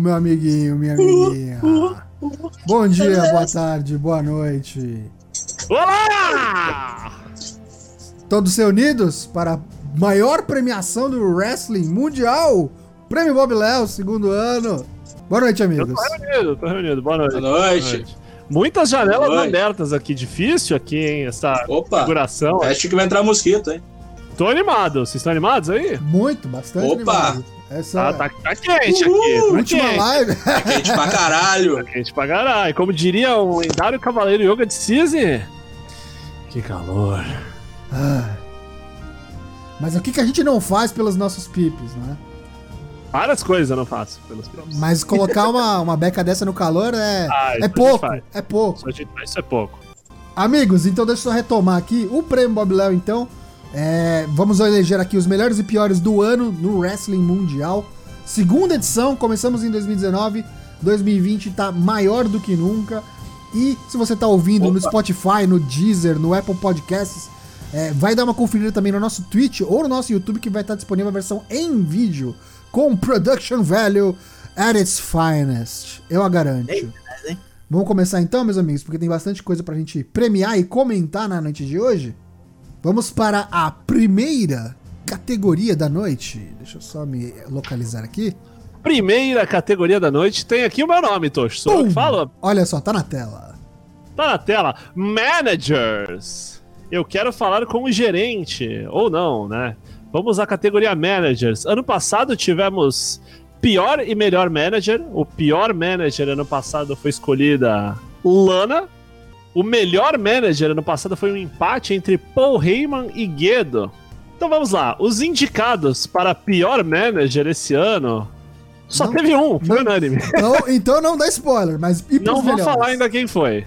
Meu amiguinho, minha amiguinha. Bom dia, boa tarde, boa noite. Olá! Todos reunidos para a maior premiação do wrestling mundial, Prêmio Bob Léo, segundo ano. Boa noite, Eu amigos. tô reunido, tô reunido. Boa noite. Boa noite. Muitas janelas Boa noite. abertas aqui. Difícil aqui, hein? Essa Opa, configuração. acho que vai entrar mosquito, hein? Tô animado. Vocês estão animados aí? Muito, bastante Opa! animado. Essa Tá, tá, tá quente Uhul! aqui. Tá última quente. live. É quente pra caralho. Tá quente pra caralho. Como diria o lendário cavaleiro Yoga de Cise. Que calor. Ah. Mas o que, que a gente não faz pelos nossos pipos, né? Várias coisas eu não faço pelos filmes. Mas colocar uma, uma beca dessa no calor é, Ah, é gente pouco, é pouco. Isso, a gente- isso é pouco. Amigos, então deixa eu só retomar aqui. O prêmio Bob Léo, então. É, vamos eleger aqui os melhores e piores do ano no Wrestling Mundial. Segunda edição, começamos em 2019. 2020 tá maior do que nunca. E se você tá ouvindo no Opa. Spotify, no Deezer, no Apple Podcasts, é, vai dar uma conferida também no nosso Twitch ou no nosso YouTube, que vai estar disponível a versão em vídeo, com production value at its finest. Eu a garanto. Vamos começar então, meus amigos, porque tem bastante coisa pra gente premiar e comentar na noite de hoje. Vamos para a primeira categoria da noite. Deixa eu só me localizar aqui. Primeira categoria da noite tem aqui o meu nome, Pum! falo? Olha só, tá na tela. Tá na tela. Managers. Eu quero falar com o gerente. Ou não, né? Vamos à categoria Managers. Ano passado tivemos pior e melhor manager. O pior manager ano passado foi escolhida Lana. O melhor manager ano passado foi um empate entre Paul Heyman e Guedo. Então vamos lá. Os indicados para pior manager esse ano. Só Não- teve um, foi não- unânime. Então, então não dá spoiler, mas e Não vou melhores? falar ainda quem foi.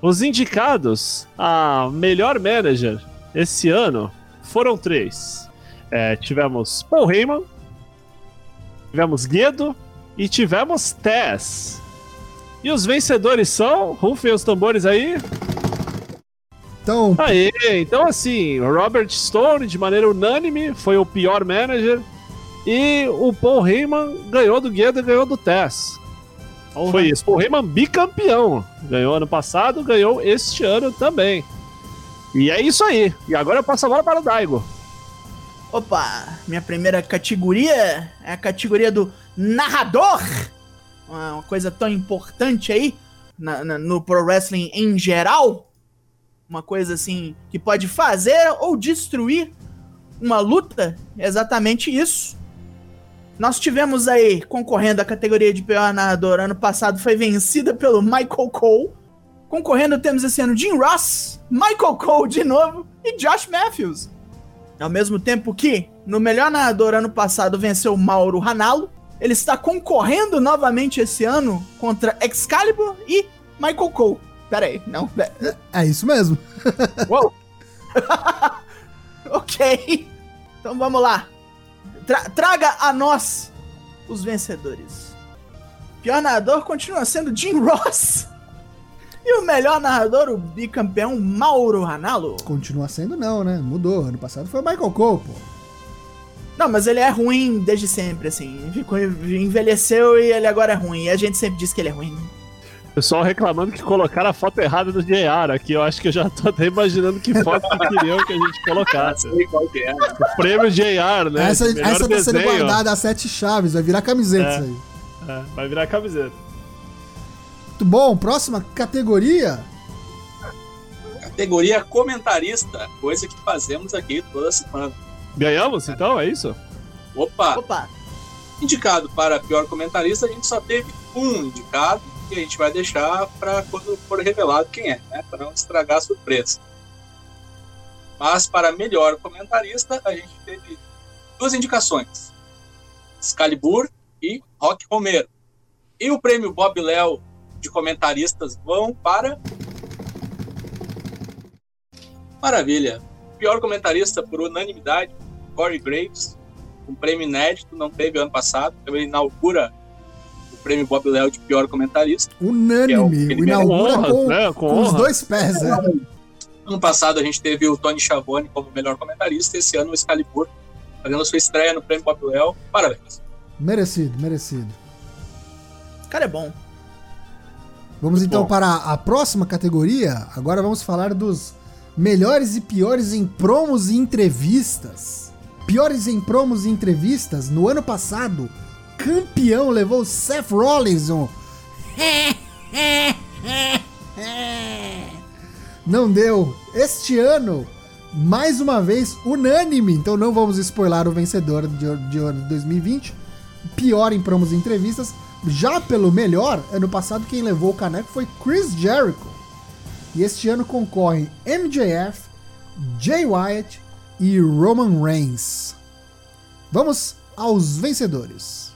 Os indicados a melhor manager esse ano foram três. É, tivemos Paul Heyman, tivemos Guedo e tivemos Tess. E os vencedores são, rufem os tambores aí. Então, Aê, então assim, Robert Stone, de maneira unânime, foi o pior manager. E o Paul Heyman ganhou do Guedo e ganhou do Tess. Foi isso. Paul Heyman bicampeão. Ganhou ano passado, ganhou este ano também. E é isso aí. E agora eu passo a bola para o Daigo. Opa, minha primeira categoria é a categoria do narrador. Uma coisa tão importante aí na- na- no pro wrestling em geral. Uma coisa assim que pode fazer ou destruir uma luta. Exatamente isso. Nós tivemos aí concorrendo à categoria de pior narrador. Ano passado foi vencida pelo Michael Cole. Concorrendo temos esse ano Jim Ross, Michael Cole de novo e Josh Matthews. Ao mesmo tempo que, no melhor narrador ano passado, venceu Mauro Ranallo, ele está concorrendo novamente esse ano contra Excalibur e Michael Cole. Pera aí, não. pe- é isso mesmo. Uou. ok. Então vamos lá. Tra- traga a nós os vencedores. Pior narrador continua sendo Jim Ross. E o melhor narrador, o bicampeão Mauro Ranallo. Continua sendo não, né? Mudou. Ano passado foi o Michael Cole, pô. Não, mas ele é ruim desde sempre, assim. Ficou, envelheceu e ele agora é ruim. E a gente sempre diz que ele é ruim. Pessoal reclamando que colocaram a foto errada do JR aqui. Eu acho que eu já tô até imaginando que foto que queriam que a gente colocasse. Sei qual que é. O prêmio JR, né? essa Melhor essa tá sendo desenho. guardada a sete chaves. Vai virar camiseta É. isso aí. É, vai virar camiseta. Muito bom. Próxima categoria. Categoria comentarista, coisa que fazemos aqui toda semana. Ganhamos, então? É isso? Opa, Opa, indicado para pior comentarista, a gente só teve um indicado que a gente vai deixar para quando for revelado quem é, né? Para não estragar a surpresa. Mas para melhor comentarista, a gente teve duas indicações: Excalibur e Rock Romero. E o prêmio Bob Léo de comentaristas vão para. Maravilha! Pior comentarista por unanimidade, Corey Graves, um prêmio inédito, não teve ano passado, então ele inaugura o prêmio Bob Léo de pior comentarista. Unânime. É o- o ele inaugura Com honras, com, né? Com com os honra. dois pés, né? Ano passado a gente teve o Tony Schiavone como melhor comentarista, esse ano o Excalibur fazendo sua estreia no prêmio Bob Léo. Parabéns! Merecido, merecido. cara é bom. Vamos Muito então bom. para a próxima categoria. Agora vamos falar dos melhores e piores em promos e entrevistas. Piores em promos e entrevistas. No ano passado, campeão levou Seth Rollins. Não deu. Este ano, mais uma vez, unânime. Então não vamos spoiler o vencedor de, de 2020. Pior em promos e entrevistas. Já pelo melhor, ano passado quem levou o caneco foi Chris Jericho. E este ano concorrem MJF, Jay Wyatt e Roman Reigns. Vamos aos vencedores.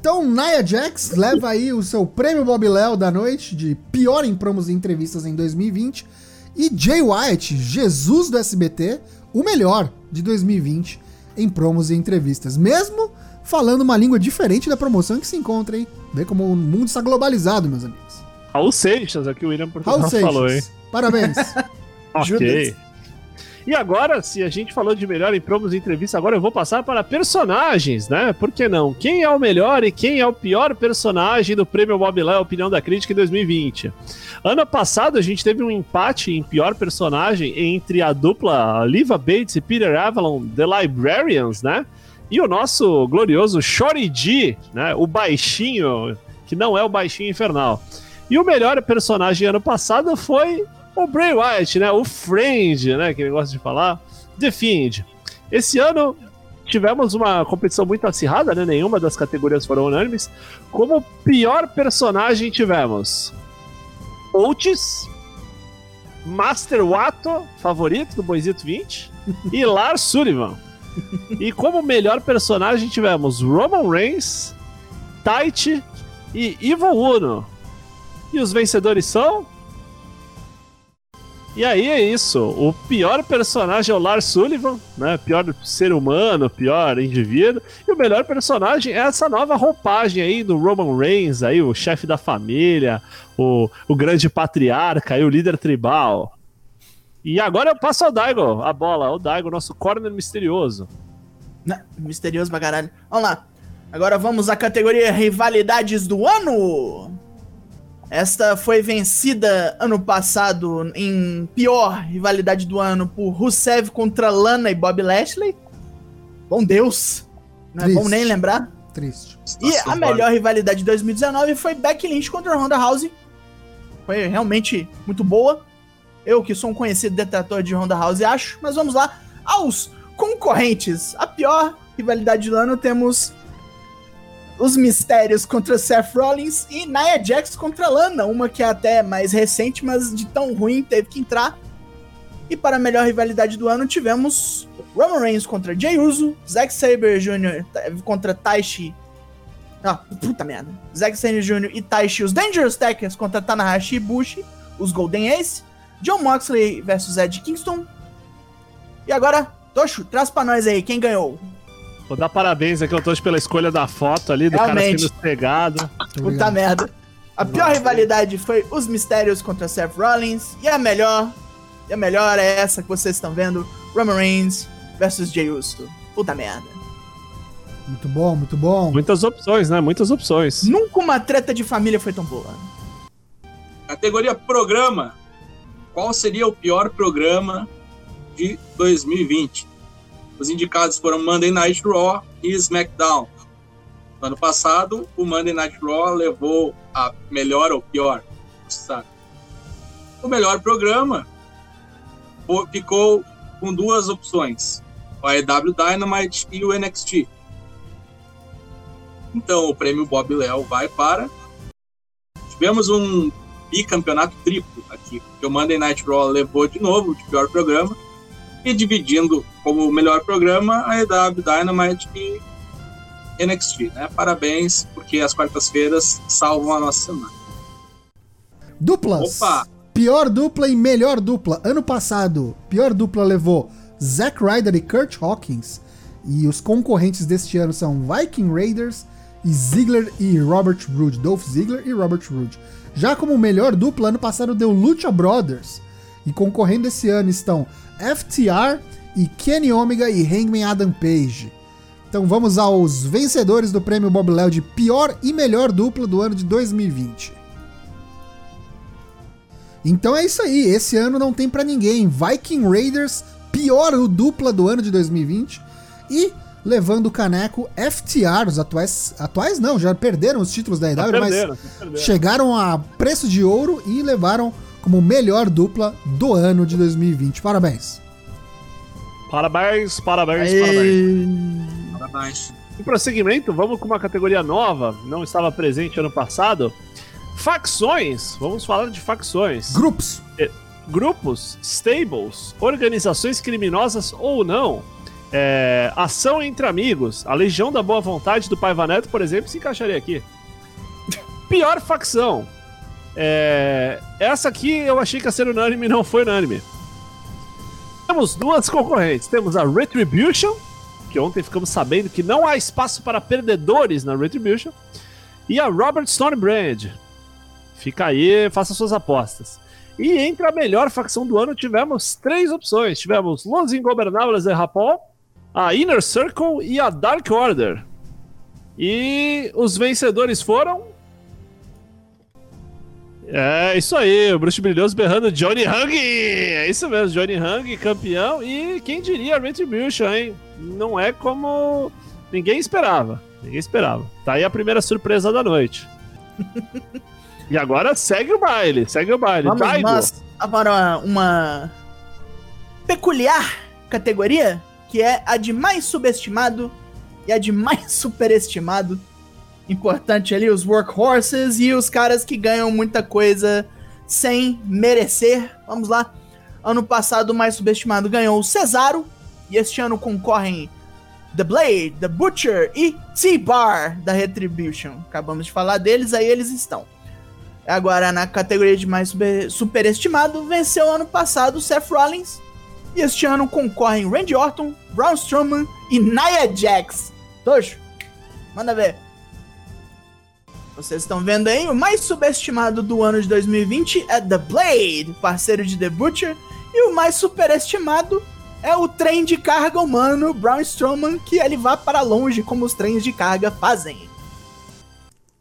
Então, Nia Jax leva aí o seu prêmio Bob Léo da noite de pior em promos e entrevistas em 2020. E Jay Wyatt, Jesus do SBT, o melhor de 2020 em promos e entrevistas. Mesmo falando uma língua diferente da promoção que se encontra, hein? Vê como o mundo está globalizado, meus amigos. Raul Seixas, aqui o William Portugal Raul falou, hein? Parabéns. Ok. E agora, se a gente falou de melhor em promos e entrevista, agora eu vou passar para personagens, né? Por que não? Quem é o melhor e quem é o pior personagem do Prêmio Bob Léo Opinião da Crítica em 2020? Ano passado a gente teve um empate em pior personagem entre a dupla Liva Bates e Peter Avalon, The Librarians, né? E o nosso glorioso Shorty G, né? O baixinho, que não é o baixinho infernal. E o melhor personagem ano passado foi o Bray Wyatt, né? O Friend, né? Que ele gosta de falar. The Fiend. Esse ano tivemos uma competição muito acirrada, né? Nenhuma das categorias foram unânimes. Como pior personagem tivemos Otis, Master Wato, favorito do Boisito 20, e Lars Sullivan. E como melhor personagem tivemos Roman Reigns, Taichi e Evil Uno. E os vencedores são e aí é isso. O pior personagem é o Lars Sullivan, né? Pior ser humano, pior indivíduo. E o melhor personagem é essa nova roupagem aí do Roman Reigns, aí, o chefe da família, o, o grande patriarca, o líder tribal. E agora eu passo ao Daigo, a bola, o Daigo, nosso corner misterioso. Né? Misterioso pra caralho. Vamos lá. Agora vamos à categoria Rivalidades do Ano. Esta foi vencida ano passado em pior rivalidade do ano por Rusev contra Lana e Bob Lashley. Bom Deus. Não é Triste. bom nem lembrar. Triste. E a melhor rivalidade de 2019 foi Becky Lynch contra Ronda Rousey. Foi realmente muito boa. Eu, que sou um conhecido detrator de Ronda Rousey, acho. Mas vamos lá aos concorrentes. A pior rivalidade do ano temos os Mistérios contra Seth Rollins e Nia Jax contra Lana. Uma que é até mais recente, mas de tão ruim teve que entrar. E para a melhor rivalidade do ano tivemos Roman Reigns contra Jey Uso, Zack Sabre Jr. contra Taishi ah, puta merda. Zack Sabre Jr. e Taishi, os Dangerous Tekkers contra Tanahashi e Bushi, os Golden Ace. John Moxley versus Ed Kingston. E agora, Tocho, traz pra nós aí, quem ganhou? Vou dar parabéns aqui ao Tosh pela escolha da foto ali, do cara Realmente. sendo pegado. Puta merda. A pior rivalidade foi os Mistérios contra Seth Rollins. E a melhor, e a melhor é essa que vocês estão vendo, Roman Reigns versus Jey Uso. Puta merda. Muito bom, muito bom. Muitas opções, né? Muitas opções. Nunca uma treta de família foi tão boa. Categoria programa. Qual seria o pior programa de 2020? Os indicados foram Monday Night Raw e SmackDown. No ano passado, o Monday Night Raw levou a melhor ou pior, sabe. O melhor programa ficou com duas opções: o AEW Dynamite e o NXT. Então, o prêmio Bob Léo vai para. Tivemos um bicampeonato triplo aqui, que o Monday Night Raw levou de novo de pior programa, e dividindo como o melhor programa a EW Dynamite e NXT, né? Parabéns, porque as quartas-feiras salvam a nossa semana. Duplas. Opa! Pior dupla e melhor dupla. Ano passado, pior dupla levou Zack Ryder e Kurt Hawkins. E os concorrentes deste ano são Viking Raiders e Ziggler e Robert Roode. Dolph Ziggler e Robert Roode. Já como melhor dupla, ano passado deu Lucha Brothers. E concorrendo esse ano estão FTR e Kenny Omega e Hangman Adam Page. Então vamos aos vencedores do prêmio Bob Léo de pior e melhor dupla do ano de 2020. Então é isso aí, esse ano não tem pra ninguém. Viking Raiders, pior dupla do ano de 2020. E levando o caneco FTR, os atuais. Atuais não, já perderam os títulos da EW, mas perderam. chegaram a preço de ouro e levaram como melhor dupla do ano de 2020. Parabéns. Parabéns, parabéns, parabéns. Aê. Parabéns. Em prosseguimento, vamos com uma categoria nova, não estava presente ano passado. Facções, vamos falar de facções. Grupos. Grupos, stables, organizações criminosas ou não. É, ação entre amigos. A Legião da Boa Vontade do Paiva Neto, por exemplo, se encaixaria aqui. Pior facção. É, essa aqui eu achei que ia ser unânime e não foi unânime. Temos duas concorrentes. Temos a Retribution, que ontem ficamos sabendo que não há espaço para perdedores na Retribution, e a Robert Stonebrand. Fica aí, faça suas apostas. E entre a melhor facção do ano tivemos três opções. Tivemos Los Ingobernables de Japão, a Inner Circle e a Dark Order. E os vencedores foram. É isso aí, o Bruxo Brilhoso berrando Johnny Hung! É isso mesmo, Johnny Hung, campeão. E quem diria Retribution, hein? Não é como ninguém esperava. Ninguém esperava. Tá aí a primeira surpresa da noite. e agora segue o baile, segue o baile. Vamos Daigo. nós para uma peculiar categoria, que é a de mais subestimado e a de mais superestimado. Importante ali, os workhorses e os caras que ganham muita coisa sem merecer. Vamos lá. Ano passado, o mais subestimado ganhou o Cesaro. E este ano concorrem The Blade, The Butcher e T-Bar da Retribution. Acabamos de falar deles, aí eles estão. Agora, na categoria de mais super- superestimado, venceu ano passado Seth Rollins. E este ano concorrem Randy Orton, Braun Strowman e Nia Jax. Tocho, manda ver. Vocês estão vendo aí, o mais subestimado do ano de 2020 é The Blade, parceiro de The Butcher. E o mais superestimado é o trem de carga humano Braun Strowman, que ele vá para longe como os trens de carga fazem.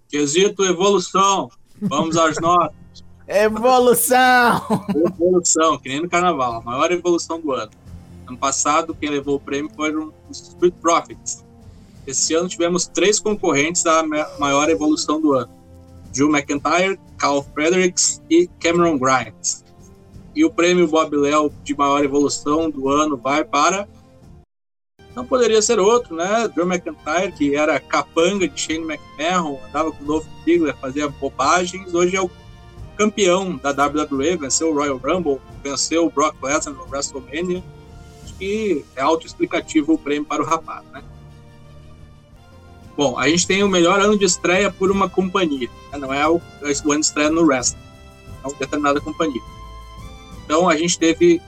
Quesito evolução. Vamos às notas. Evolução! Evolução, que nem no carnaval. A maior evolução do ano. Ano passado, quem levou o prêmio foram os Street Profits. Esse ano tivemos três concorrentes da ma- maior evolução do ano: Drew McIntyre, Carl Fredericks e Cameron Grimes. E o prêmio Bob Léo de maior evolução do ano vai para. Não poderia ser outro, né? Drew McIntyre, que era capanga de Shane McMahon, andava com o novo Ziggler, fazia bobagens. Hoje é o campeão da WWE, venceu o Royal Rumble, venceu o Brock Lesnar no WrestleMania. Acho que é autoexplicativo o prêmio para o rapaz, né? Bom, a gente tem o melhor ano de estreia por uma companhia, né? não é o, o ano de estreia no wrestling, é uma determinada companhia. Então a gente teve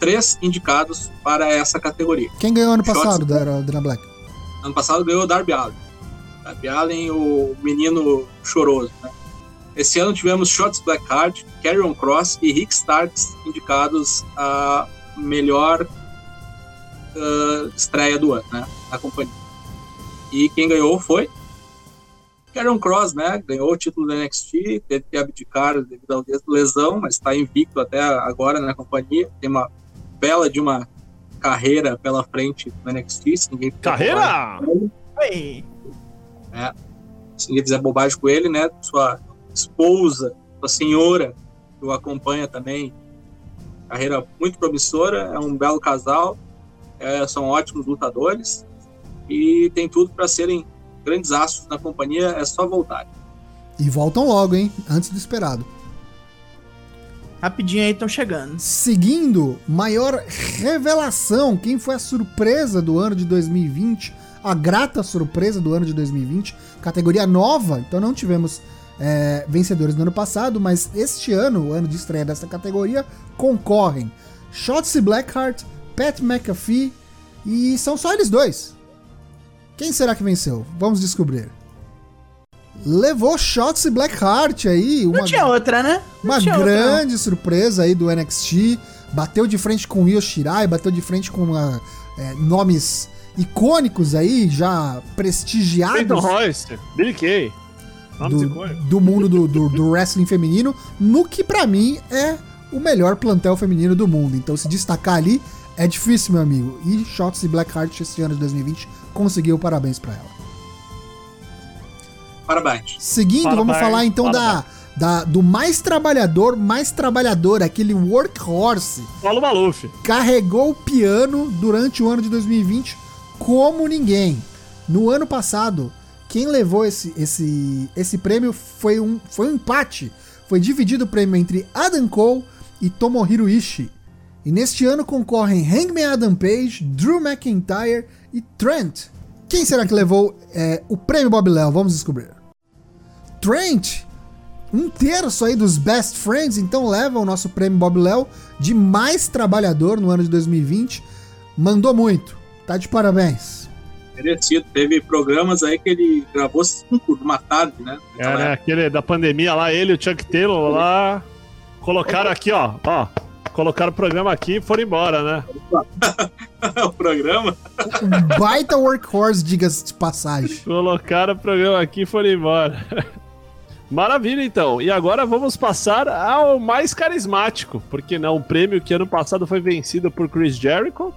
três indicados para essa categoria. Quem ganhou ano Shots- passado da Dana Black? Ano passado ganhou o Darby Allin. Darby Allin, o menino choroso, né? Esse ano tivemos Shots Blackheart, Carrion Cross e Rick Starks indicados a melhor ah, estreia do ano, né? Na companhia. E quem ganhou foi Carrion Cross, né? Ganhou o título do NXT, teve que abdicar devido à lesão, mas está invicto até agora na companhia. Tem uma bela de uma carreira pela frente no NXT. Se ninguém Carreira! Oi. se ninguém fizer bobagem com ele, né? Sua esposa, sua senhora, que o acompanha também. Carreira muito promissora, é um belo casal, é, são ótimos lutadores e tem tudo para serem grandes astros na companhia, é só voltar. E voltam logo, hein? Antes do esperado. Rapidinho aí, estão chegando. Seguindo, maior revelação. Quem foi a surpresa do ano de 2020? A grata surpresa do ano de 2020. Categoria nova, então não tivemos é, vencedores no ano passado, mas este ano, o ano de estreia dessa categoria, concorrem Shotzi Blackheart, Pat McAfee e são só eles dois. Quem será que venceu? Vamos descobrir. Levou Shotzi Blackheart aí, uma Não tinha outra, né? Não uma tinha outra, grande surpresa aí do NXT. Bateu de frente com o Io Shirai, bateu de frente com ah, é, nomes icônicos aí, já prestigiados Peyton Royce, Billy Kay. Nomes do, icônicos. do mundo do, do, do wrestling feminino, no que pra mim é o melhor plantel feminino do mundo. Então se destacar ali é difícil, meu amigo. E Shots e Blackheart esse ano de 2020 conseguiu parabéns pra ela. Parabéns. Seguindo, vamos Parabéns, falar então da, da, do mais trabalhador, mais trabalhador, aquele workhorse. Paulo Maluf. Carregou o piano durante o ano de 2020 como ninguém. No ano passado, quem levou esse, esse, esse prêmio foi um, foi um empate. Foi dividido o prêmio entre Adam Cole e Tomohiro Ishii. E neste ano concorrem Hangman Adam Page, Drew McIntyre e Trent. Quem será que levou é, o prêmio Bob Léo? Vamos descobrir. Trent, um terço aí dos best friends, então leva o nosso prêmio Bob Léo de mais trabalhador no ano de 2020. Mandou muito. Tá de parabéns. Merecido. Teve programas aí que ele gravou cinco de uma tarde, né? É, né? Aquele da pandemia lá, ele e o Chuck Taylor lá. Colocaram aqui, ó. Ó. Colocaram o programa aqui e foram embora, né? o programa. Um baita workhorse, diga-se de passagem. Colocaram o programa aqui e foram embora. Maravilha, então. E agora vamos passar ao mais carismático, porque não, o prêmio que ano passado foi vencido por Chris Jericho,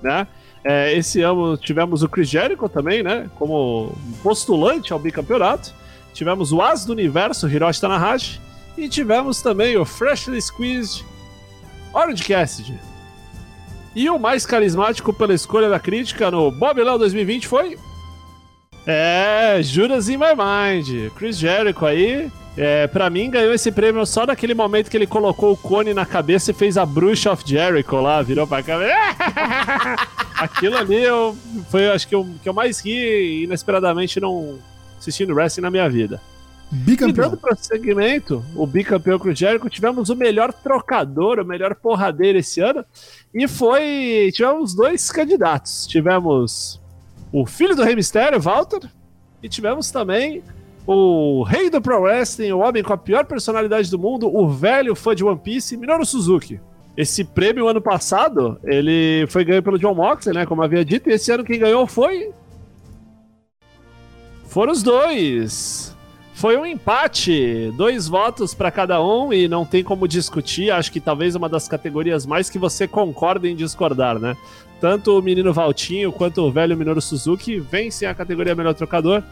né? É, esse ano tivemos o Chris Jericho também, né? Como postulante ao bicampeonato. Tivemos o As do Universo, Hiroshi Tanahashi. E tivemos também o Freshly Squeezed Orange Cassidy. E o mais carismático pela escolha da crítica no Bob Léo 2020 foi é, Judas in My Mind. Chris Jericho aí, é, pra mim, ganhou esse prêmio só naquele momento que ele colocou o cone na cabeça e fez a Bruxa of Jericho lá, virou pra cá. Aquilo ali eu, foi, acho que eu, que eu mais ri inesperadamente não assistindo wrestling na minha vida. E Bicampeão. dando prosseguimento, o bicampeão Chris Jericho, tivemos o melhor trocador, o melhor porradeiro esse ano. E foi. Tivemos dois candidatos. Tivemos o filho do Rei Mistério, Walter, e tivemos também o rei do Pro Wrestling, o homem com a pior personalidade do mundo, o velho fã de One Piece, Minoru Suzuki. Esse prêmio ano passado, ele foi ganho pelo John Moxley, né, como havia dito, e esse ano quem ganhou foi foram os dois. Foi um empate, dois votos para cada um e não tem como discutir. Acho que talvez uma das categorias mais que você concorda em discordar, né? Tanto o menino Valtinho quanto o velho Minoru Suzuki vencem a categoria melhor trocador.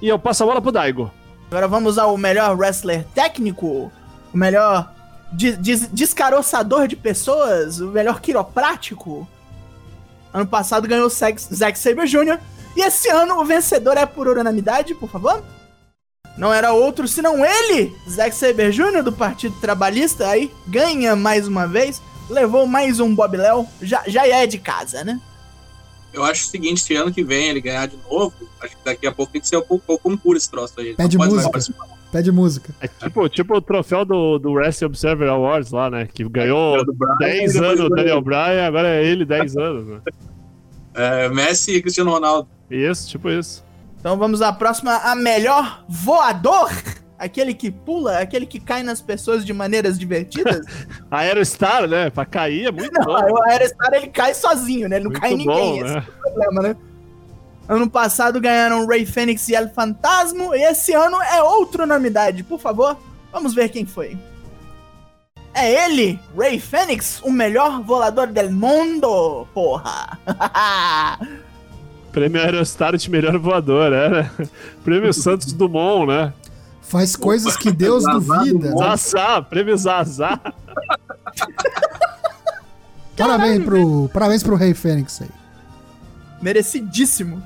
E eu passo a bola pro Daigo. Agora vamos ao melhor wrestler técnico, o melhor de- des- descaroçador de pessoas, o melhor quiroprático. Ano passado ganhou o Zack Sabre Jr. E esse ano o vencedor é por unanimidade, por favor? Não era outro senão ele, Zack Sabre Jr. do Partido Trabalhista, aí ganha mais uma vez, levou mais um Bob Léo, já, já é de casa, né? Eu acho o seguinte, se ano que vem ele ganhar de novo, acho que daqui a pouco tem que ser o, concurso esse troço aí. Pede música. Pede música. É tipo, tipo o troféu do, do Wrestling Observer Awards lá, né? Que ganhou Do Brian, 10 depois anos o Daniel Bryan, agora é ele 10 anos, né? É, Messi e Cristiano Ronaldo. Isso, tipo isso. Então vamos à próxima, a melhor voador. Aquele que pula, aquele que cai nas pessoas de maneiras divertidas. Aerostar, né? Pra cair é muito Não, bom. o Aerostar ele cai sozinho, né? Ele não Muito cai em ninguém, bom, esse né? é o problema, né? Ano passado ganharam Ray Fênix e El Fantasma, e esse ano é outra unanimidade. Por favor, vamos ver quem foi. É ele, Ray Fênix, o melhor volador del mundo, porra! Prêmio Aerostar de melhor voador, é, né? Prêmio Santos Dumont, né? Faz coisas que Deus duvida. Zazá, prêmio Zazá. Parabéns pro, parabéns pro Rei Fênix aí. Merecidíssimo.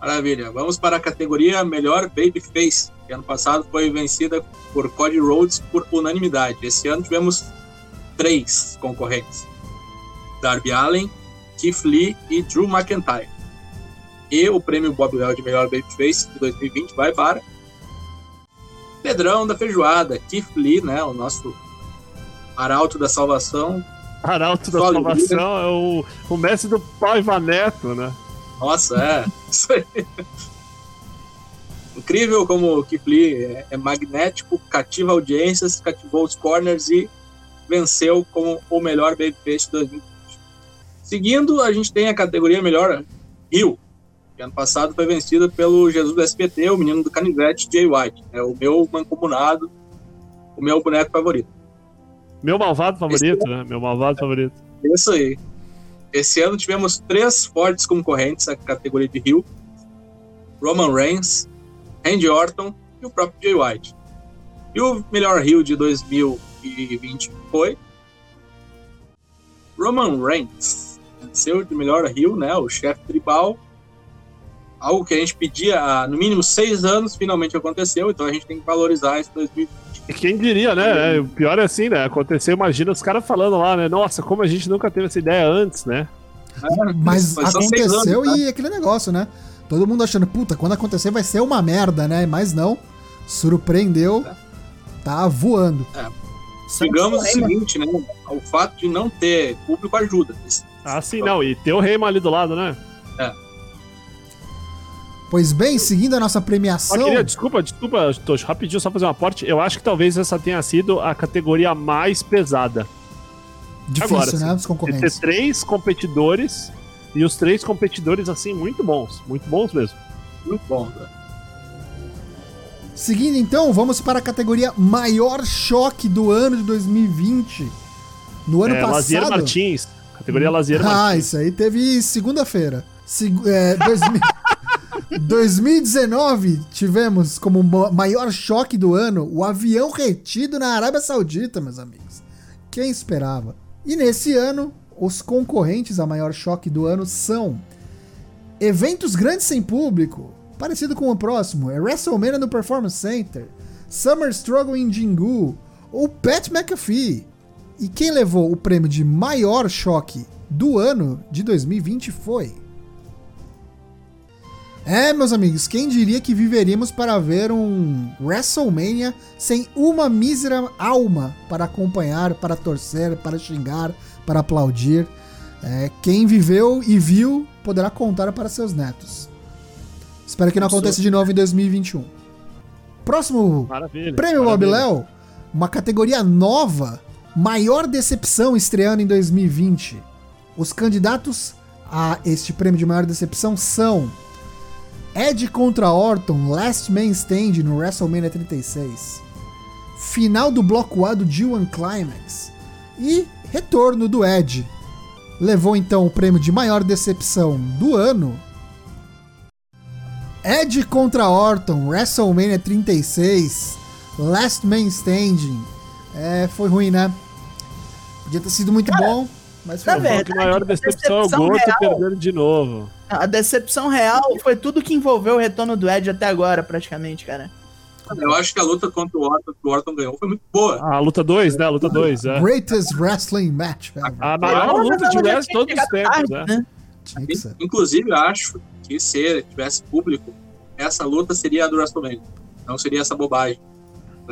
Maravilha. Vamos para a categoria Melhor Babyface, que ano passado foi vencida por Cody Rhodes por unanimidade. Esse ano tivemos três concorrentes: Darby Allen, Keith Lee e Drew McIntyre. E o prêmio Bob Léo de Melhor Babyface de 2020 vai para Pedrão da Feijoada, Keith Lee, né, o nosso arauto da salvação. Arauto da Só Salvação é o, o mestre do Paiva Neto, né? Nossa, é. Isso aí. Incrível como o Keith Lee é, é magnético, cativa audiências, cativou os corners e venceu como o melhor babyface de 2020. Seguindo, a gente tem a categoria melhor Rio, que ano passado foi vencida pelo Jesus do SPT, o menino do canivete, Jay White. É o meu mancomunado, o meu boneco favorito. Meu malvado favorito, né? Meu malvado favorito. Isso aí. Esse ano tivemos três fortes concorrentes à categoria de Rio: Roman Reigns, Randy Orton e o próprio Jay White. E o melhor Rio de 2020 foi Roman Reigns. Venceu de melhor Rio, né? O chefe tribal. Algo que a gente pedia há no mínimo seis anos, finalmente aconteceu, então a gente tem que valorizar esse 2020. E quem diria, né? É, O pior é assim, né? Aconteceu, imagina os caras falando lá, né? Nossa, como a gente nunca teve essa ideia antes, né? Mas Mas aconteceu anos, e aquele negócio, né? Todo mundo achando, puta, quando acontecer vai ser uma merda, né? Mas não, surpreendeu, tá voando. Digamos o Remo. seguinte, né? O fato de não ter público ajuda. Ah, sim, não. E ter o Reyman ali do lado, né? Pois bem, seguindo a nossa Só premiação, queria, desculpa, desculpa, Tocho, rapidinho, só fazer um aporte. Eu acho que talvez essa tenha sido a categoria mais pesada. difícil, agora, né? Os De ter concorrentes. três competidores e os três competidores, assim, muito bons. Muito bons mesmo. Muito bom. né? Seguindo então, vamos para a categoria maior choque do ano de 2020. No ano é, passado. Lazier Martins. Categoria Lazier Ah, Martins. isso aí teve segunda-feira. Segu- é, 2000 2019 tivemos como ma- maior choque do ano o avião retido na Arábia Saudita, meus amigos. Quem esperava? E nesse ano, os concorrentes a maior choque do ano são eventos grandes sem público, parecido com o próximo, é WrestleMania no Performance Center, Summer Struggle em Jingu ou Pat McAfee. E quem levou o prêmio de maior choque do ano de 2020 foi. É, meus amigos, quem diria que viveríamos para ver um WrestleMania sem uma mísera alma para acompanhar, para torcer, para xingar, para aplaudir? É, quem viveu e viu poderá contar para seus netos. Espero que não aconteça de novo em 2021. Próximo Maravilha. Prêmio Bob. Léo, uma categoria nova, maior decepção estreando em 2020. Os candidatos a este prêmio de maior decepção são Edge contra Orton, Last Man Stand no WrestleMania 36. Final do bloco A do G1 Climax. E retorno do Edge. Levou então o prêmio de maior decepção do ano. Edge contra Orton, WrestleMania 36. Last Man Standing. É, foi ruim, né? Podia ter sido muito bom, mas foi na verdade, Que maior a decepção é o decepção Goto real- perdendo de novo. A decepção real foi tudo que envolveu o retorno do Ed até agora, praticamente, cara. Eu acho que a luta contra o Orton, que o Orton ganhou, foi muito boa. A luta 2, né? A luta 2, é. Greatest Wrestling Match ever. A maior luta de wrestling todos os tempos, tarde, né? né? Ser. Inclusive, eu acho que se tivesse público, essa luta seria a do WrestleMania. Não seria essa bobagem.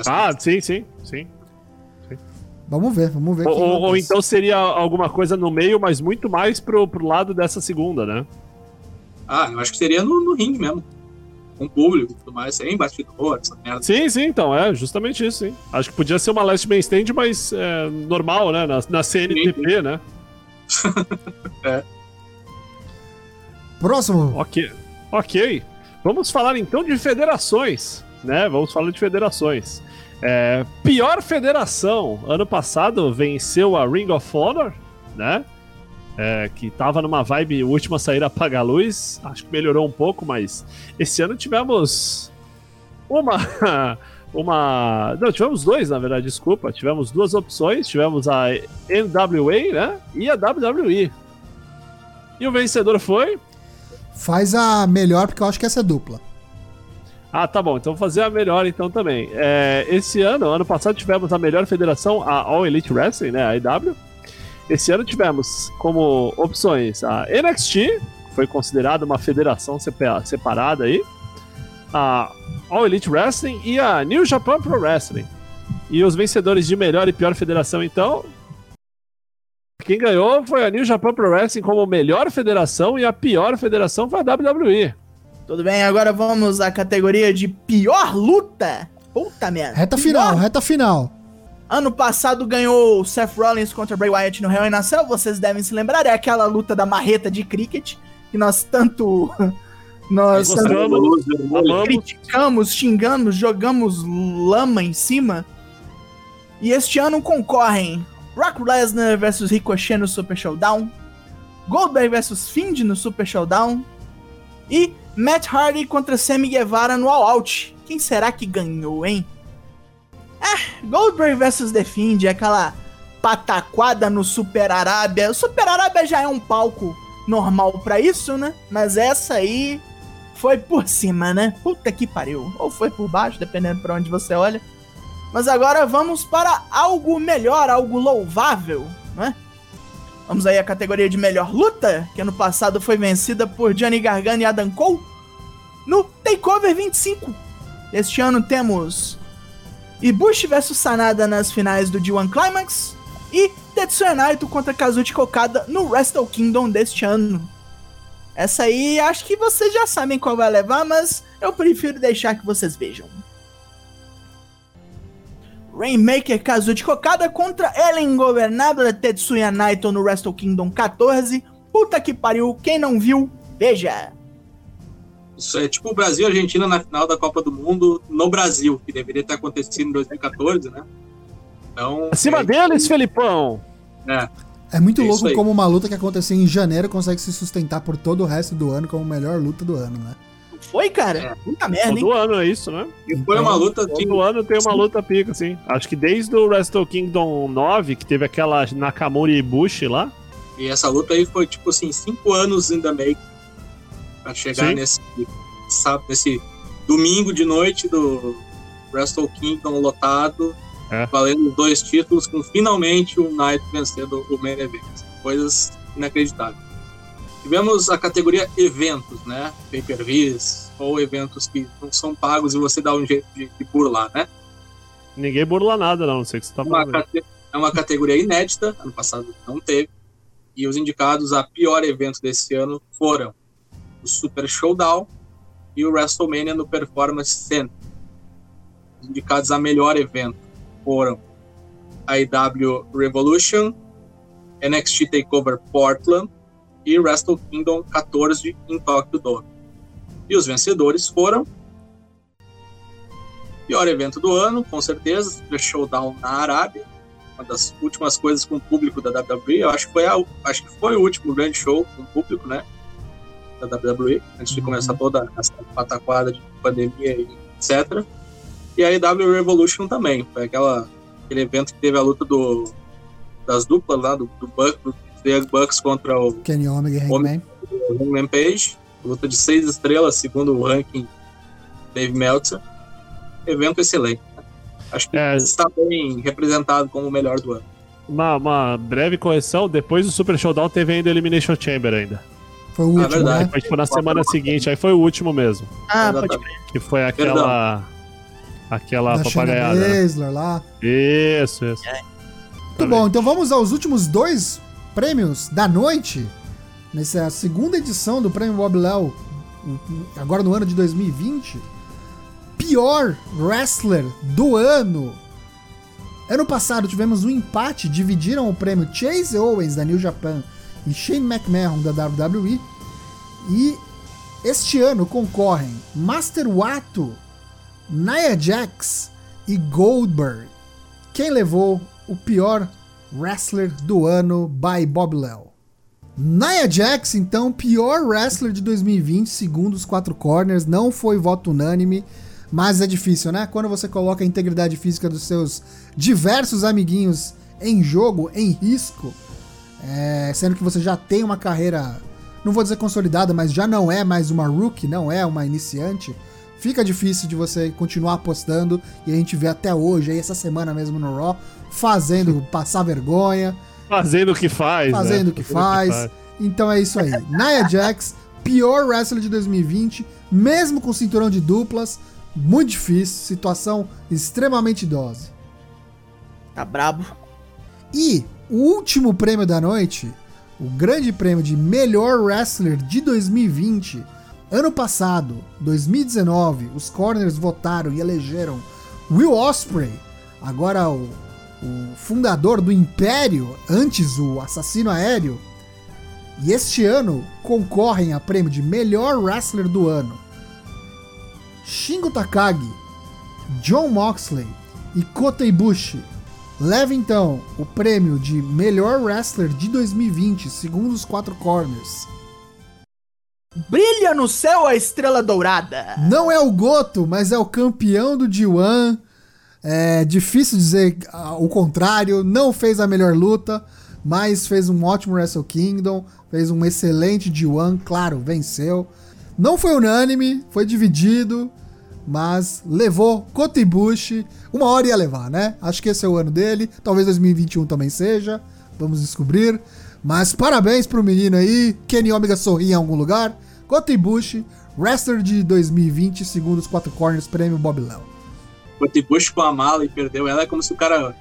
Ah, sim, sim, sim. Vamos ver, vamos ver. Ou, ou- então seria alguma coisa no meio, mas muito mais pro, pro lado dessa segunda, né? Ah, eu acho que seria no, no ringue mesmo. Com público e tudo mais, sem bastidor, essa merda. Sim, sim, então, é justamente isso, sim. Acho que podia ser uma Last Man Stand, mas é, normal, né? Na, na CNTP, né? Próximo. Ok. Ok. Vamos falar então de federações, né? Vamos falar de federações. É, pior federação. Ano passado venceu a Ring of Honor, né? É, que tava numa vibe última sair apagar a luz. Acho que melhorou um pouco, mas esse ano tivemos uma. Uma. Não, tivemos dois, na verdade, desculpa. Tivemos duas opções. Tivemos a NWA, né? E a WWE. E o vencedor foi Faz a melhor, porque eu acho que essa é dupla. Ah, tá bom. Então vou fazer a melhor então também. É, esse ano, ano passado, tivemos a melhor federação, a All Elite Wrestling, né? A IW. Esse ano tivemos como opções a NXT, que foi considerada uma federação sepa- separada aí. A All Elite Wrestling e a New Japan Pro Wrestling. E os vencedores de melhor e pior federação, então. Quem ganhou foi a New Japan Pro Wrestling como melhor federação e a pior federação foi a WWE. Tudo bem, agora vamos à categoria de pior luta. Puta merda. Reta Pior- final, reta final. Ano passado ganhou Seth Rollins contra Bray Wyatt no Hell in a Cell, vocês devem se lembrar, é aquela luta da marreta de cricket que nós tanto nós tanto Gostamos, criticamos, xingamos, jogamos lama em cima. E este ano concorrem Brock Lesnar versus Ricochet no Super Showdown, Goldberg versus Fiend no Super Showdown e Matt Hardy contra Sammy Guevara no All Out. Quem será que ganhou, hein? É, Goldberg versus The Fiend, aquela pataquada no Super Arábia. O Super Arábia já é um palco normal pra isso, né? Mas essa aí foi por cima, né? Puta que pariu. Ou foi por baixo, dependendo pra onde você olha. Mas agora vamos para algo melhor, algo louvável, né? Vamos aí à categoria de melhor luta, que ano passado foi vencida por Johnny Gargano e Adam Cole no Takeover 25. Este ano temos Ibushi vs Sanada nas finais do G1 Climax e Tetsuya Naito contra Kazuchi Kokada no Wrestle Kingdom deste ano. Essa aí acho que vocês já sabem qual vai levar, mas eu prefiro deixar que vocês vejam. Rainmaker Kazuchi Kokada contra Ellen Ingovernável Tetsuya Naito no Wrestle Kingdom 14. Puta que pariu, quem não viu, veja. Isso é tipo o Brasil e Argentina na final da Copa do Mundo no Brasil, que deveria ter acontecido em 2014, né? Então. Acima é, deles, Felipão! É, É muito É louco como uma luta que aconteceu em janeiro consegue se sustentar por todo o resto do ano como a melhor luta do ano, né? Foi, cara? É. Puta merda, hein? Todo ano é isso, né? e foi uma luta assim. Todo ano tem uma luta pica, assim. Acho que desde o Wrestle Kingdom 9, que teve aquela Nakamura e Bush lá. E essa luta aí foi, tipo assim, cinco anos in the make pra chegar Sim. nesse, sabe, nesse domingo de noite do Wrestle Kingdom lotado, É. valendo dois títulos, com finalmente o Knight vencendo o Main Event. Coisas inacreditáveis. Tivemos a categoria eventos, né? Pay-per-views, ou eventos que não são pagos e você dá um jeito de, de burlar, né? Ninguém burla nada, não. Não sei o que você tá falando. cate- é uma categoria inédita, ano passado não teve. E os indicados a pior evento desse ano foram o Super Showdown e o WrestleMania no Performance Center. Os indicados a melhor evento foram a IW Revolution, NXT TakeOver Portland e Wrestle Kingdom 14 em Tokyo Dome. E os vencedores foram pior evento do ano, com certeza, Super Showdown na Arábia, uma das últimas coisas com o público da WWE. Eu acho que foi, a, acho que foi o último grande show com o público, né? Da WWE, antes de Uhum. começar toda essa pataquada de pandemia e etc. E a AEW Revolution também. Foi aquela, aquele evento que teve a luta do, das duplas lá, do, do, Buck, do Young Bucks contra o Kenny Omega e Hangman. Hangman Page. Luta de seis estrelas, segundo o ranking Dave Meltzer. Evento excelente. Acho que É. está bem representado como o melhor do ano. Uma, uma breve correção, depois do Super Showdown teve ainda Elimination Chamber ainda. Foi o último, verdade. né? Foi na semana seguinte, aí foi o último mesmo. Ah, pode Exatamente. Que foi aquela. Aquela Da papagaiada. Baszler lá. Isso, isso. Muito bom, então vamos aos últimos dois prêmios da noite. Nessa segunda edição do Prêmio Bob Léo, agora no ano de 2020. Pior wrestler do ano. Ano passado tivemos um empate, dividiram o prêmio Chase Owens da New Japan e Shane McMahon da WWE. E este ano concorrem Master Wato, Nia Jax e Goldberg. Quem levou o pior wrestler do ano by Bob Léo? Nia Jax, então, pior wrestler de 2020, segundo os quatro corners, não foi voto unânime, mas é difícil, né? Quando você coloca a integridade física dos seus diversos amiguinhos em jogo, em risco, é, sendo que você já tem uma carreira, não vou dizer consolidada, mas já não é mais uma rookie, não é uma iniciante, fica difícil de você continuar apostando e a gente vê até hoje, aí essa semana mesmo no Raw, fazendo passar vergonha, Fazendo o que faz. né? fazendo o que faz. Então é isso aí. Nia Jax, pior wrestler de 2020, mesmo com cinturão de duplas, muito difícil, situação extremamente idosa. Tá brabo. E o último prêmio da noite, o grande prêmio de melhor wrestler de 2020. Ano passado, 2019, os corners votaram e elegeram Will Osprey. Agora o o fundador do Império, antes o assassino aéreo. E este ano concorrem a prêmio de melhor wrestler do ano. Shingo Takagi, John Moxley e Kota Ibushi. Leva então o prêmio de melhor wrestler de 2020, segundo os quatro corners. Brilha no céu a estrela dourada. Não é o Goto, mas é o campeão do D1. É difícil dizer ah, o contrário. Não fez a melhor luta, mas fez um ótimo Wrestle Kingdom. Fez um excelente D1, claro, venceu. Não foi unânime, foi dividido, mas levou Kotibushi. Uma hora ia levar, né? Acho que esse é o ano dele. Talvez 2021 também seja. Vamos descobrir. Mas parabéns pro menino aí. Kenny Omega sorri em algum lugar. Kotibushi, wrestler de 2020, segundo os quatro corners, prêmio Bob Léo. Kotibushi com a mala e perdeu ela. É como se o cara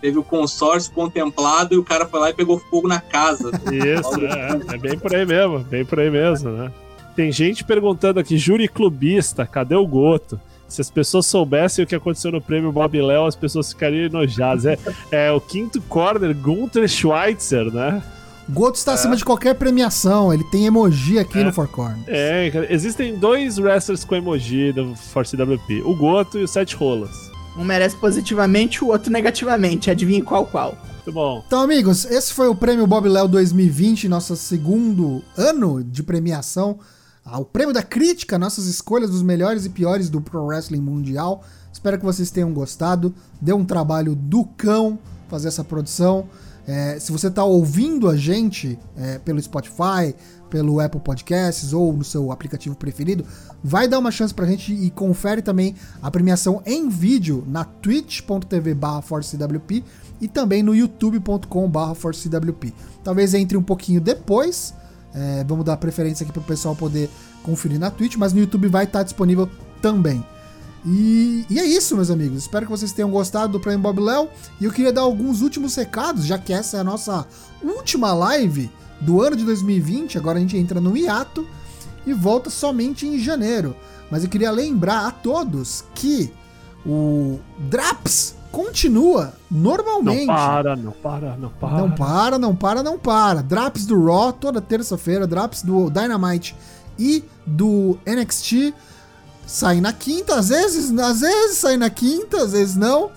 teve o consórcio contemplado e o cara foi lá e pegou fogo na casa. Isso, é, é bem por aí mesmo, bem por aí mesmo, né? Tem gente perguntando aqui, júri clubista, cadê o Goto? Se as pessoas soubessem o que aconteceu no prêmio Bob Léo, as pessoas ficariam enojadas. É, é o quinto corner, Gunther Schweitzer, né? Goto está acima de qualquer premiação, ele tem emoji aqui no Four Corners. É, existem dois wrestlers com emoji do Force WP, o Goto e o Sete Rolas. Um merece positivamente, o outro negativamente. Adivinhe qual qual. Muito bom. Então, amigos, esse foi o prêmio Bob Léo 2020, nosso segundo ano de premiação. O prêmio da crítica, nossas escolhas dos melhores e piores do Pro Wrestling Mundial. Espero que vocês tenham gostado. Deu um trabalho do cão fazer essa produção. É, se você está ouvindo a gente é, pelo Spotify, pelo Apple Podcasts ou no seu aplicativo preferido, vai dar uma chance pra gente e confere também a premiação em vídeo na twitch.tv ForceCWP e também no youtube.com ForceCWP. Talvez entre um pouquinho depois, é, vamos dar preferência aqui pro pessoal poder conferir na Twitch, mas no YouTube vai estar disponível também. E, e é isso, meus amigos. Espero que vocês tenham gostado do Prêmio Bob Léo. E eu queria dar alguns últimos recados, já que essa é a nossa última live do ano de 2020. Agora a gente entra no hiato e volta somente em janeiro. Mas eu queria lembrar a todos que o Draps continua normalmente. Não para, não para, não para. Não para, não para, não para. Drops do Raw toda terça-feira, drops do Dynamite e do NXT saem na quinta, às vezes, às vezes sai na quinta, às vezes não.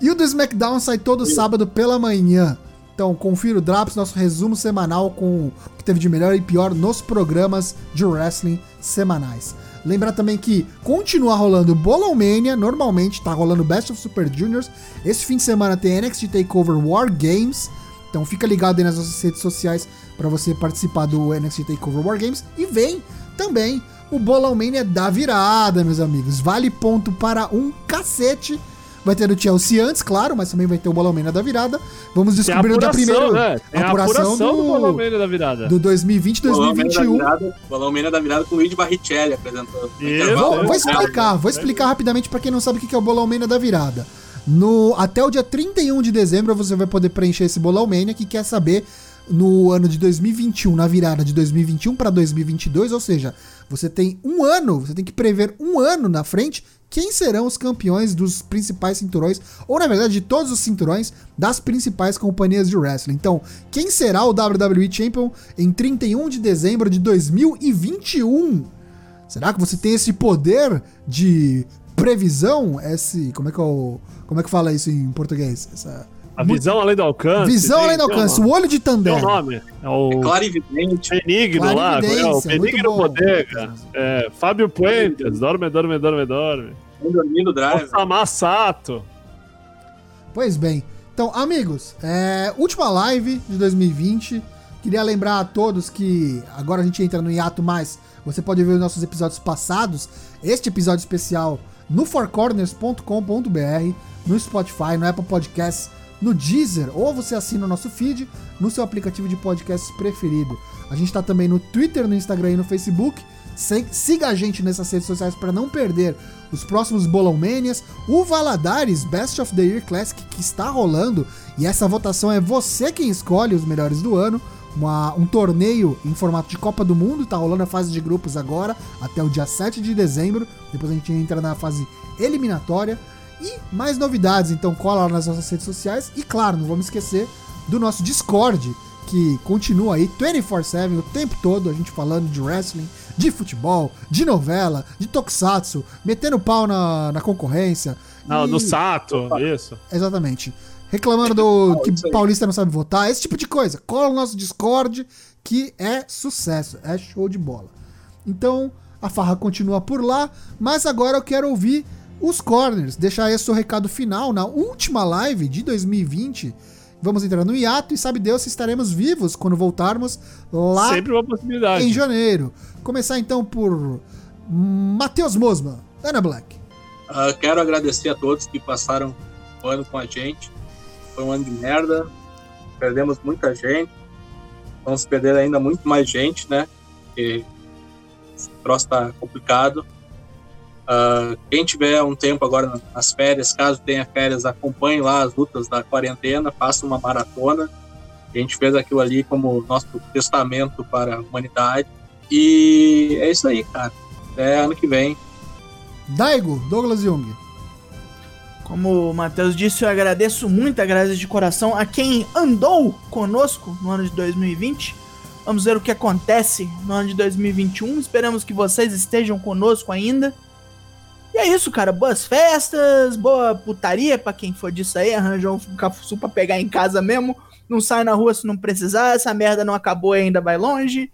E o do SmackDown sai todo sábado pela manhã. Então, confira o Drops, nosso resumo semanal com o que teve de melhor e pior nos programas de wrestling semanais. Lembrar também que continua rolando Bolão Mania, normalmente tá rolando Best of Super Juniors. Esse fim de semana tem NXT Takeover War Games. Então fica ligado aí nas nossas redes sociais para você participar do NXT Takeover War Games. E vem também o Bolão Mania da virada, meus amigos. Vale ponto para um cacete. Vai ter o Chelsea antes, claro, mas também vai ter o Bolão Mania da virada. Vamos descobrir o da primeira né? Tem a apuração do Bolão Mania da virada. do 2020 Bolão Mania da 2021. virada- Bolão Mania da virada com o Luigi Barrichelli apresentando. Vou, vou explicar, vou explicar rapidamente pra quem não sabe o que é o Bolão Mania da virada. No, até o dia 31 de dezembro você vai poder preencher esse Bolão Mania que quer saber no ano de 2021, na virada de 2021 para 2022, ou seja, você tem um ano, você tem que prever um ano na frente quem serão os campeões dos principais cinturões, ou na verdade de todos os cinturões das principais companhias de wrestling. Então, quem será o WWE Champion em 31 de dezembro de 2021? Será que você tem esse poder de previsão? Esse, como é que é o, como é que fala isso em português? Essa A visão além do alcance. visão além do alcance, o olho de Tem um Tandem. nome. É o Clarividente. Benigno lá. É o Clarividência, muito Benigno. Bodega. É, Fábio Puentes. Dorme, dorme, dorme, dorme. Dormindo o drive. Osama Sato. Pois bem. Então, amigos, é, última live de 2020. Queria lembrar a todos que agora a gente entra no hiato, mas você pode ver os nossos episódios passados. Este episódio especial no fourcorners.com.br, no Spotify, no Apple Podcasts, no Deezer, ou você assina o nosso feed no seu aplicativo de podcasts preferido. A gente tá também no Twitter, no Instagram e no Facebook. Siga a gente nessas redes sociais para não perder os próximos Bolão Manias, o Valadares Best of the Year Classic que está rolando e essa votação é você quem escolhe os melhores do ano. Uma- um torneio em formato de Copa do Mundo, tá rolando a fase de grupos agora, até o dia 7 de dezembro. Depois a gente entra na fase eliminatória. E mais novidades, então cola lá nas nossas redes sociais. E claro, não vamos esquecer do nosso Discord, que continua aí 24-7 o tempo todo, a gente falando de wrestling, de futebol, de novela, de tokusatsu, metendo pau na, na concorrência. Não, E- no Sato, isso. Exatamente. Reclamando do que paulista não sabe votar, esse tipo de coisa. Cola no nosso Discord, que é sucesso, é show de bola. Então, a farra continua por lá, mas agora eu quero ouvir os corners. Deixar o seu recado final na última live de 2020. Vamos entrar no hiato e sabe Deus se estaremos vivos quando voltarmos lá Sempre uma possibilidade. em janeiro. Começar então por Matheus Mosman, Ana Black. Ah, quero agradecer a todos que passaram o ano com a gente. Foi um ano de merda. Perdemos muita gente. Vamos perder ainda muito mais gente, né? Porque esse troço tá complicado. Ah, quem tiver um tempo agora nas férias, caso tenha férias, acompanhe lá as lutas da quarentena, faça uma maratona. A gente fez aquilo ali como nosso testamento para a humanidade. E é isso aí, cara. Até ano que vem. Daigo, Douglas Jung. Como o Matheus disse, eu agradeço muito, agradeço de coração a quem andou conosco no ano de 2020. Vamos ver o que acontece no ano de 2021. Esperamos que vocês estejam conosco ainda. E é isso, cara. Boas festas, boa putaria pra quem for disso aí. Arranjou um cafuçu pra pegar em casa mesmo. Não sai na rua se não precisar. Essa merda não acabou e ainda vai longe.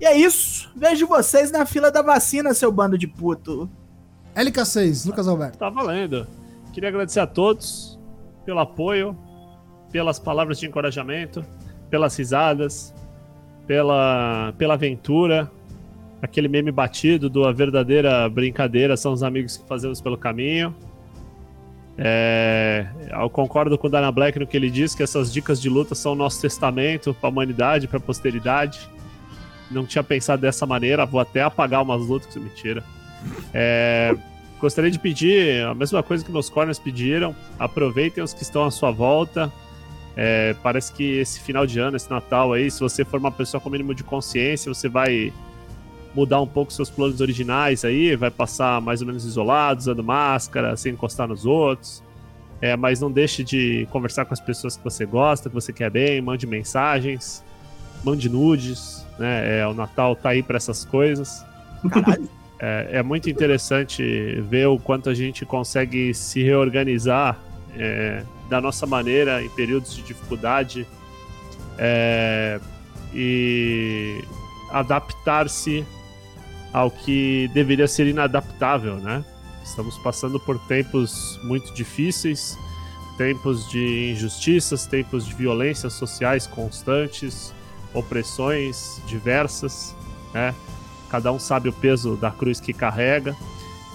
E é isso. Vejo vocês na fila da vacina, seu bando de puto. LK6, Lucas Alberto. Tá valendo. Queria agradecer a todos pelo apoio, pelas palavras de encorajamento, pelas risadas, pela, pela aventura. Aquele meme batido do a verdadeira brincadeira são os amigos que fazemos pelo caminho. É, eu concordo com o Dana Black no que ele diz que essas dicas de luta são o nosso testamento para a humanidade, para a posteridade. Não tinha pensado dessa maneira, vou até apagar umas lutas, que mentira. É, Gostaria de pedir a mesma coisa que meus corners pediram. Aproveitem os que estão à sua volta. É, parece que esse final de ano, esse Natal aí, se você for uma pessoa com mínimo de consciência, você vai mudar um pouco seus planos originais aí, vai passar mais ou menos isolado, usando máscara, sem encostar nos outros. É, mas não deixe de conversar com as pessoas que você gosta, que você quer bem, mande mensagens, mande nudes, né? É, o Natal tá aí para essas coisas. Caralho. É, é muito interessante ver o quanto a gente consegue se reorganizar é, da nossa maneira em períodos de dificuldade é, e adaptar-se ao que deveria ser inadaptável, né? Estamos passando por tempos muito difíceis, tempos de injustiças, tempos de violências sociais constantes, opressões diversas, né? cada um sabe o peso da cruz que carrega.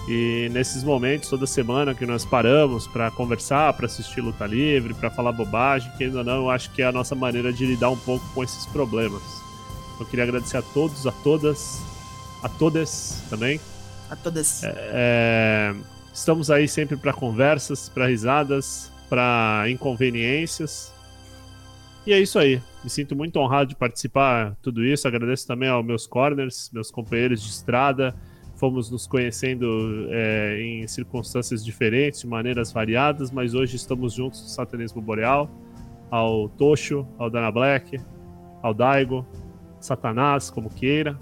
E nesses momentos, toda semana que nós paramos para conversar, para assistir luta livre, para falar bobagem, que ainda não, eu acho que é a nossa maneira de lidar um pouco com esses problemas. Eu queria agradecer a todos, a todas, a todas também. A todas. É, estamos aí sempre para conversas, para risadas, para inconveniências. E é isso aí. Me sinto muito honrado de participar de tudo isso. Agradeço também aos meus corners, meus companheiros de estrada. Fomos nos conhecendo é, em circunstâncias diferentes, de maneiras variadas, mas hoje estamos juntos no Satanismo Boreal. Ao Tocho, ao Dana Black, ao Daigo, Satanás, como queira.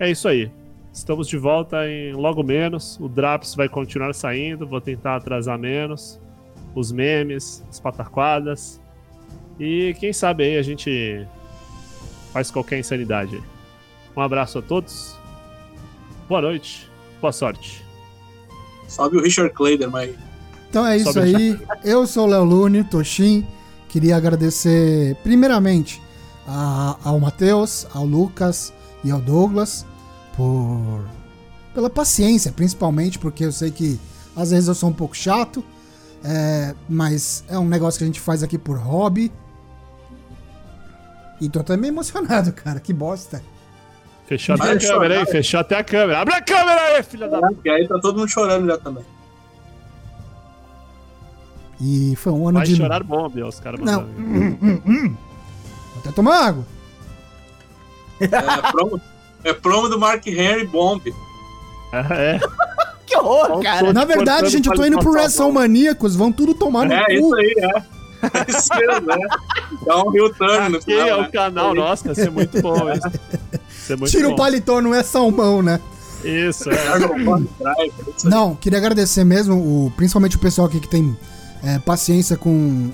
É isso aí. Estamos de volta em logo menos. O Draps vai continuar saindo, vou tentar atrasar menos. Os memes, as pataquadas. E quem sabe aí a gente faz qualquer insanidade. aí. Um abraço a todos. Boa noite. Boa sorte. Salve o Richard Clayder, mas Então é isso Sobe aí. Eu sou o Léo Lune, Toshin. Queria agradecer, primeiramente, a- ao Matheus, ao Lucas e ao Douglas por pela paciência, principalmente porque eu sei que às vezes eu sou um pouco chato, é, mas é um negócio que a gente faz aqui por hobby. E tô até meio emocionado, cara. Que bosta. Fechou até Vai a câmera aí, fechou até a câmera. Abre a câmera aí, filha da. e aí tá todo mundo chorando já também. E foi um ano Vai de. chorar bomba, os caras Não. Hum, hum, hum. Vou até tomar água. É promo, é promo do Mark Henry Bomb. É, Que horror, cara. Na verdade, gente, eu tô indo pro mão. WrestleManiacos, vão tudo tomar no É, cu. isso aí, é. É isso mesmo, né? Dá um real turn no Aqui é final, o né? canal, nossa, ia ser muito bom isso. Muito Tira bom. o paletó, não é salmão, né? Isso, é. Aí. Não, queria agradecer mesmo, o, principalmente o pessoal aqui que tem é, paciência com,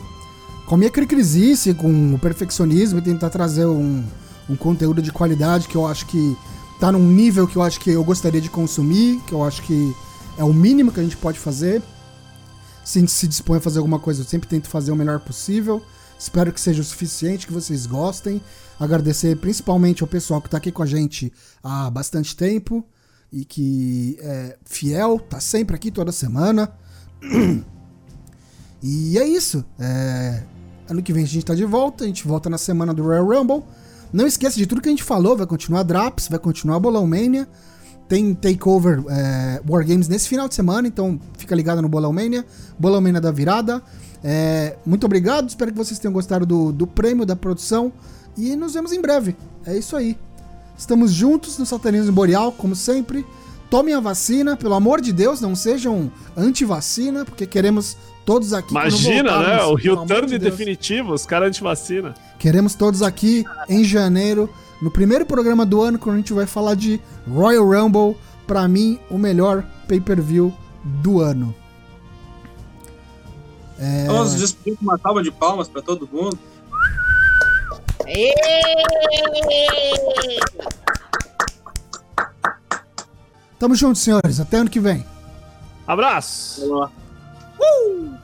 com a minha cricrisice, com o perfeccionismo e tentar trazer um, um conteúdo de qualidade que eu acho que tá num nível que eu acho que eu gostaria de consumir, que eu acho que é o mínimo que a gente pode fazer. Se a gente se dispõe a fazer alguma coisa, eu sempre tento fazer o melhor possível. Espero que seja o suficiente, que vocês gostem. Agradecer principalmente ao pessoal que tá aqui com a gente há bastante tempo e que é fiel, tá sempre aqui toda semana. E é isso. É, Ano que vem a gente tá de volta, a gente volta na semana do Royal Rumble. Não esqueça de tudo que a gente falou, vai continuar Draps, vai continuar Bolão Mania. Tem Takeover é, War Games nesse final de semana, então fica ligado no Bolão Mania. Bolão Mania da virada. É, muito obrigado, espero que vocês tenham gostado do, do prêmio, da produção. E nos vemos em breve. É isso aí. Estamos juntos no Satanismo Boreal, como sempre. Tomem a vacina, pelo amor de Deus, não sejam anti-vacina, porque queremos todos aqui. Imagina, né? O Rio Turn de definitivo, os caras anti-vacina. Queremos todos aqui em janeiro, no primeiro programa do ano, quando a gente vai falar de Royal Rumble, pra mim, o melhor pay-per-view do ano. É, Vamos despedir com uma salva de palmas pra todo mundo. tamo junto, senhores. Até ano que vem. Abraço! Falou. Woo!